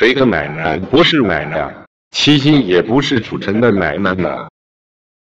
谁的奶奶不是奶奶？七星也不是楚尘的奶奶呢。